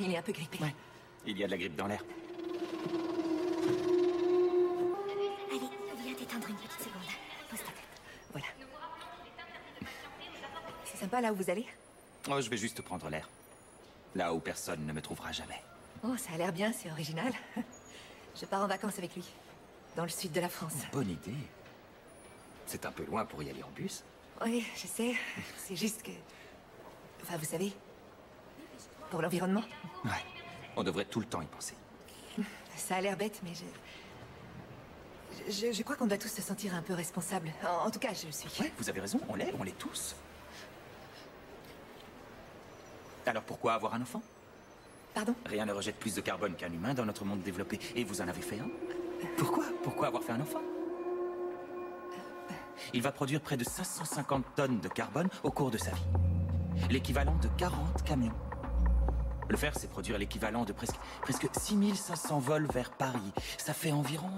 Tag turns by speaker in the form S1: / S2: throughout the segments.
S1: Il est un peu grippé.
S2: Ouais. Il y a de la grippe dans l'air.
S1: Allez, viens t'éteindre une petite seconde. Pose ta tête. Voilà. C'est sympa là où vous allez?
S2: Oh, je vais juste prendre l'air. Là où personne ne me trouvera jamais.
S1: Oh, ça a l'air bien, c'est original. Je pars en vacances avec lui. Dans le sud de la France.
S2: Bonne idée. C'est un peu loin pour y aller en bus.
S1: Oui, je sais. C'est juste que... Enfin, vous savez... Pour l'environnement.
S2: Ouais. On devrait tout le temps y penser.
S1: Ça a l'air bête, mais je... Je, je crois qu'on doit tous se sentir un peu responsables. En, en tout cas, je le suis.
S2: Ouais, vous avez raison, on l'est, on l'est tous. Alors pourquoi avoir un enfant?
S1: Pardon?
S2: Rien ne rejette plus de carbone qu'un humain dans notre monde développé. Et vous en avez fait un? Pourquoi? Pourquoi avoir fait un enfant? Il va produire près de 550 tonnes de carbone au cours de sa vie. L'équivalent de 40 camions. Le faire, c'est produire l'équivalent de presque, presque 6500 vols vers Paris. Ça fait environ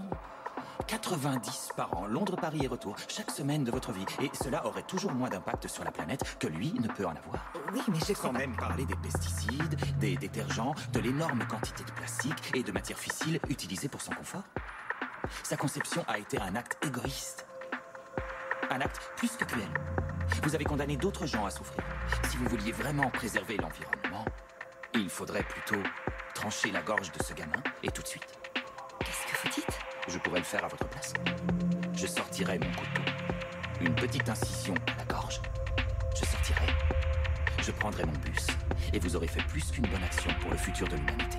S2: 90 par an, Londres-Paris et retour, chaque semaine de votre vie. Et cela aurait toujours moins d'impact sur la planète que lui ne peut en avoir.
S1: Oui, mais
S2: Sans
S1: pas-
S2: même parler des pesticides, des détergents, de l'énorme quantité de plastique et de matières fissiles utilisées pour son confort. Sa conception a été un acte égoïste. Un acte plus que cruel. Vous avez condamné d'autres gens à souffrir. Si vous vouliez vraiment préserver l'environnement, il faudrait plutôt trancher la gorge de ce gamin et tout de suite.
S1: Qu'est-ce que vous dites?
S2: Je pourrais le faire à votre place. Je sortirai mon couteau. Une petite incision à la gorge. Je sortirai. Je prendrai mon bus. Et vous aurez fait plus qu'une bonne action pour le futur de l'humanité.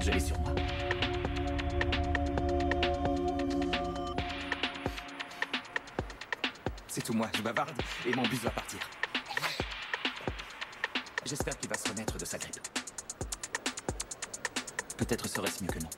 S2: Je l'ai sur moi. C'est tout moi, je bavarde et mon bus va partir. J'espère qu'il va se remettre de sa grippe. Peut-être serait-ce mieux que non.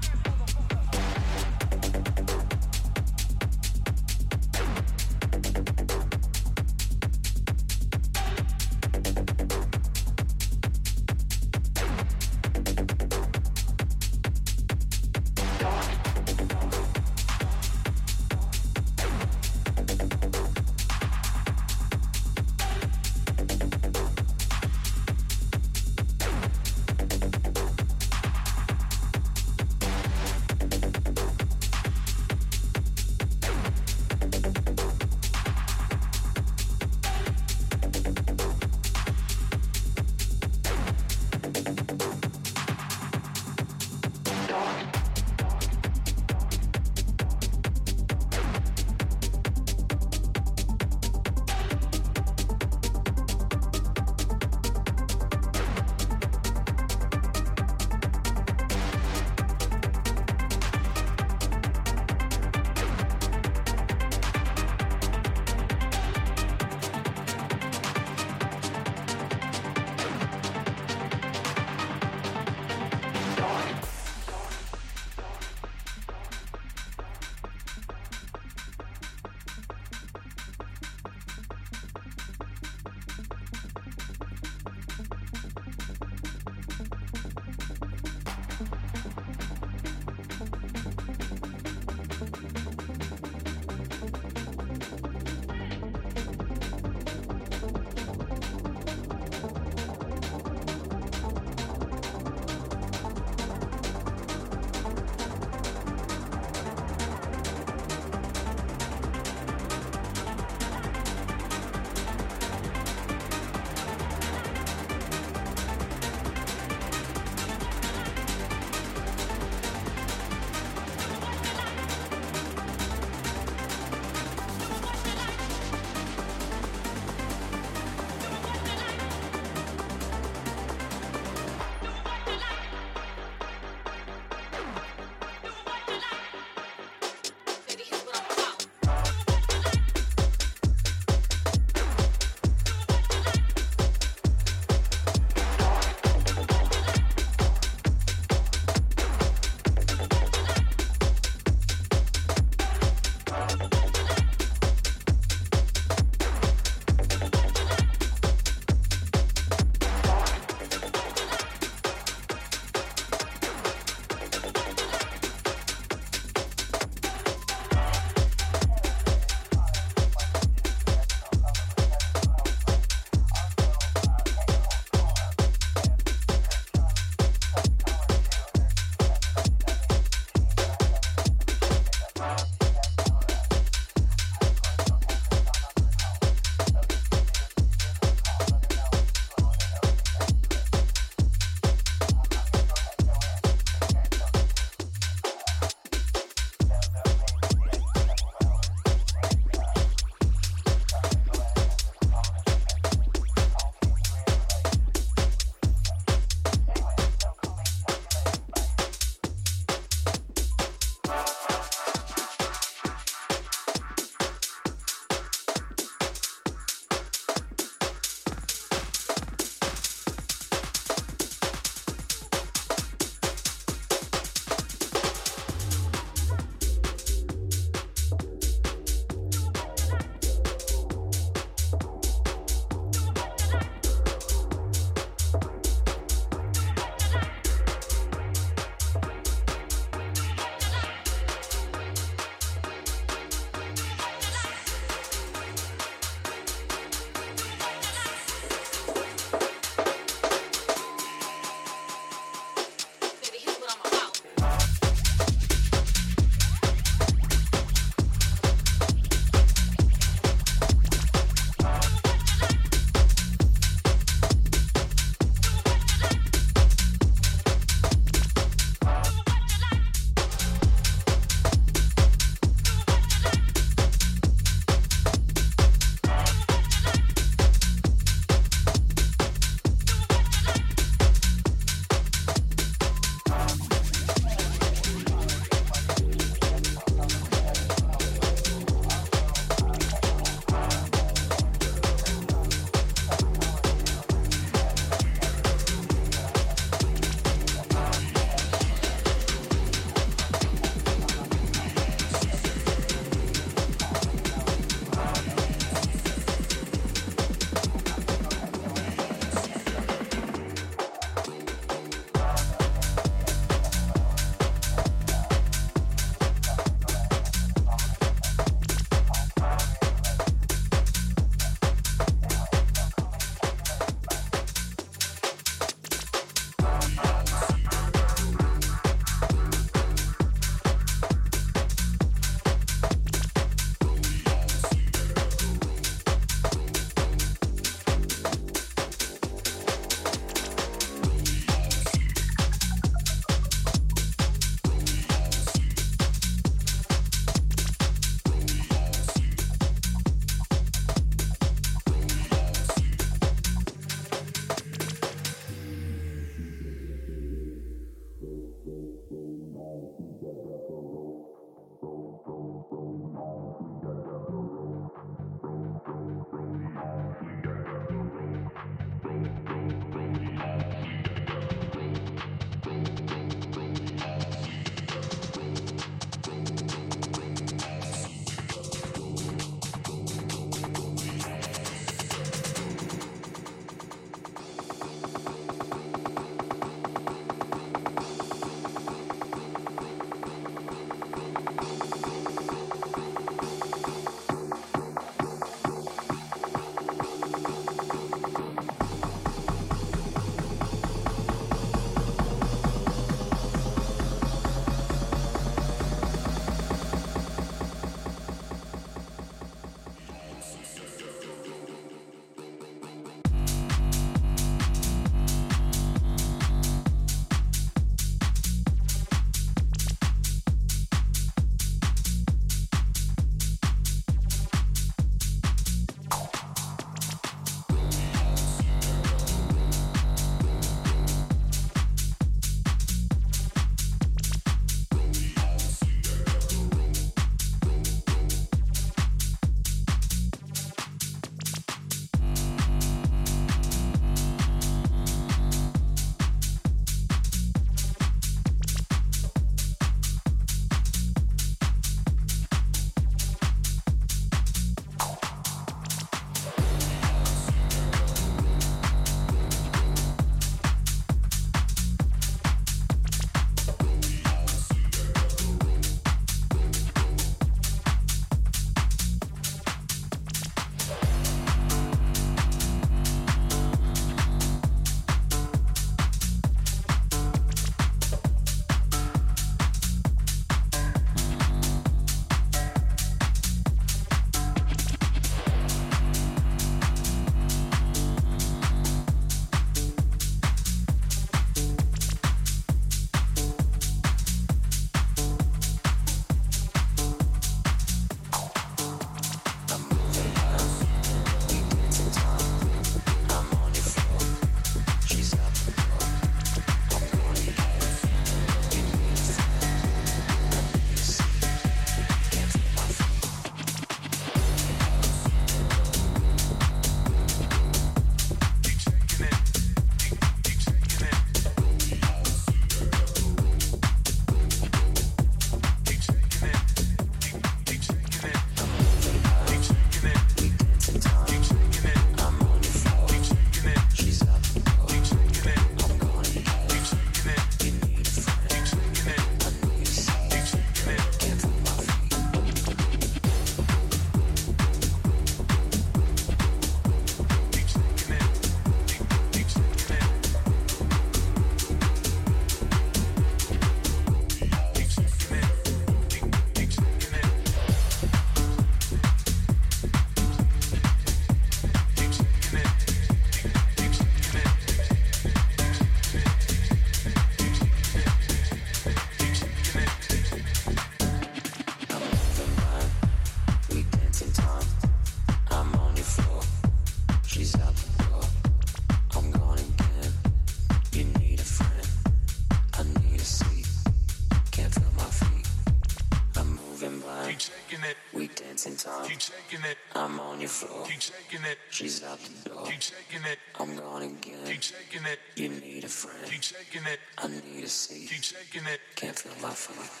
S3: She's out the door.
S4: Keep taking it.
S3: I'm gone again.
S4: Keep taking it.
S3: You need a friend.
S4: Keep taking it.
S3: I need a seat.
S4: Keep taking it.
S3: Can't feel my feet.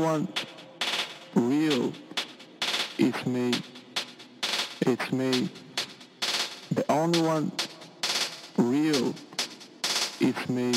S5: one real, it's me. It's me. The only one real, it's me.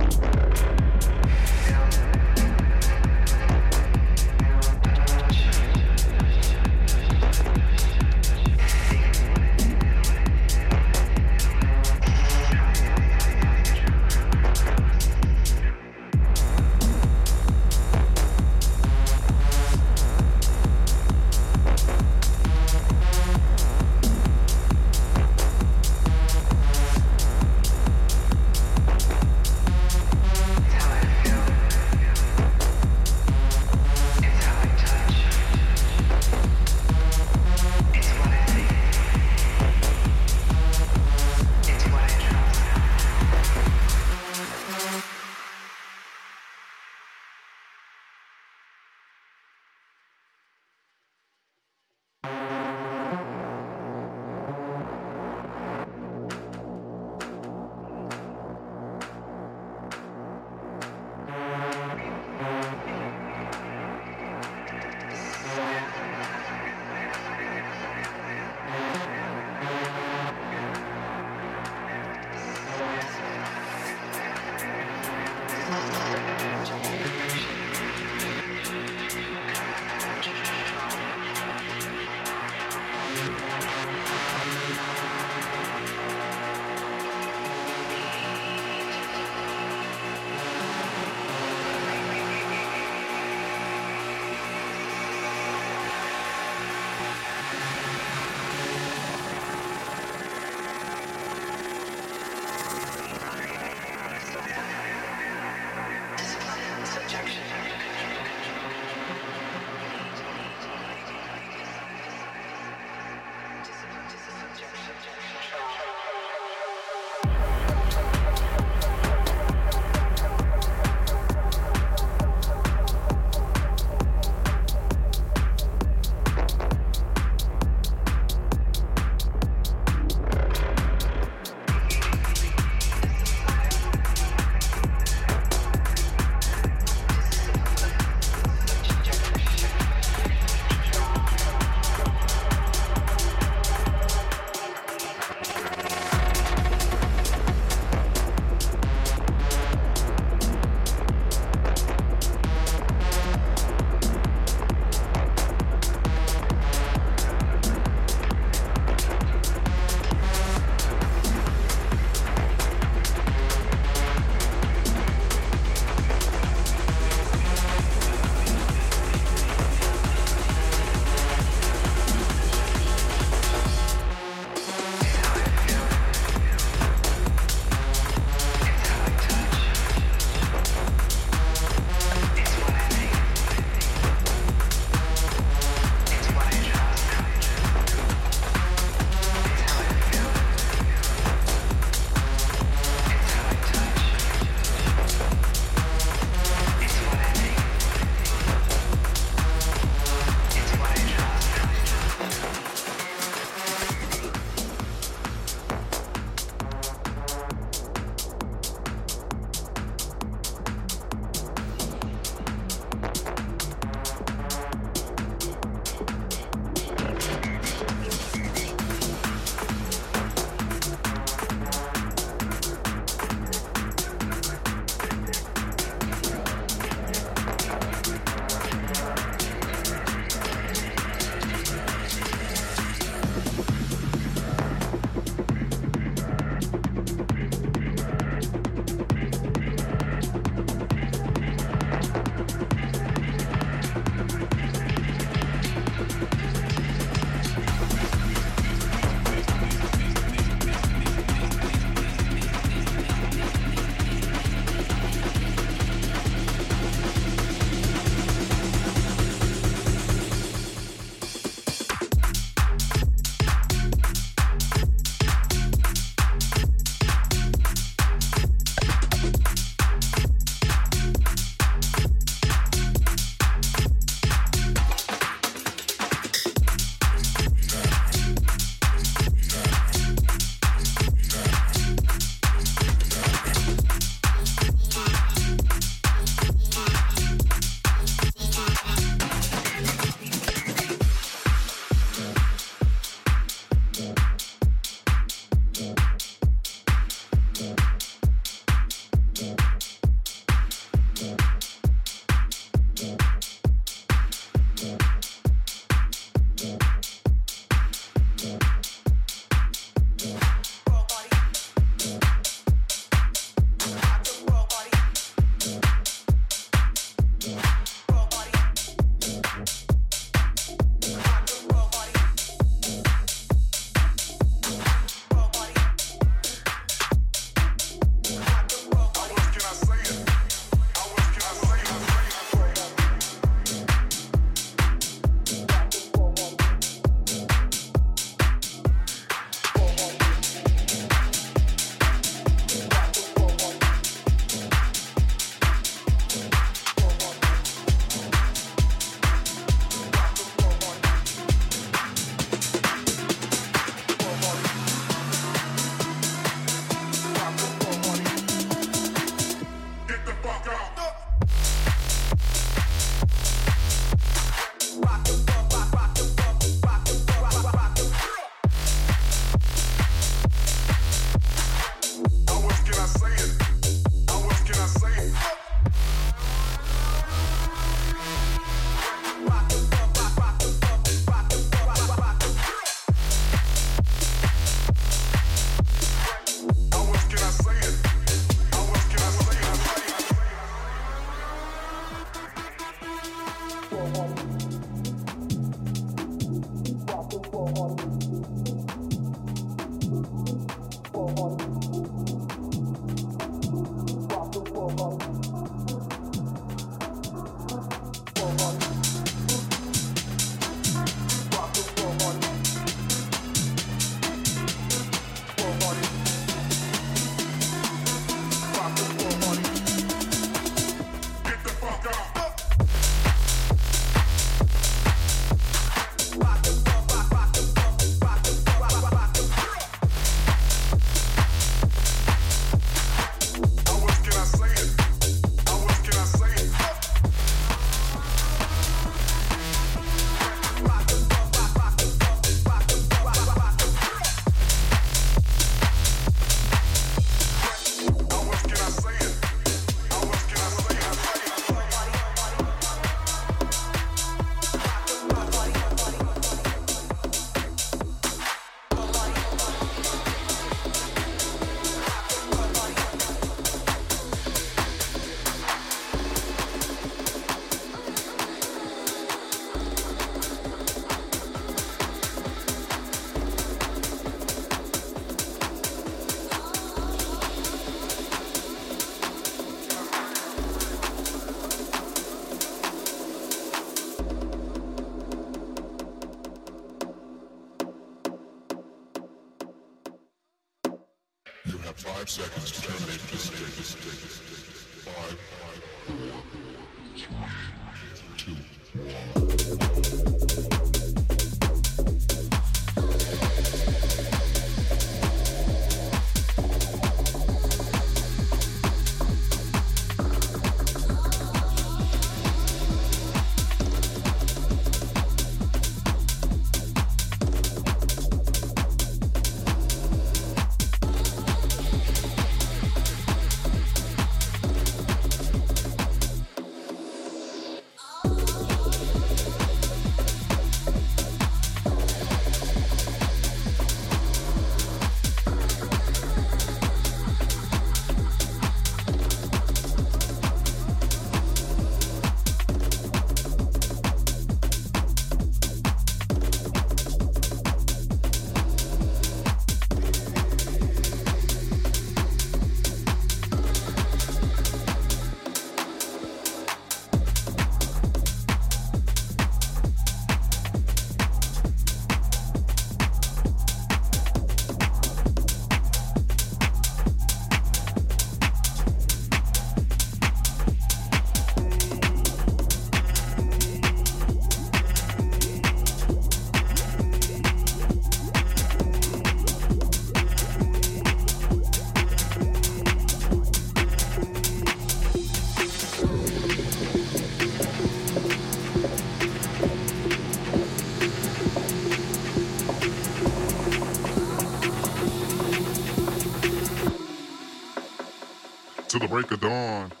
S5: Break of dawn.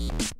S6: you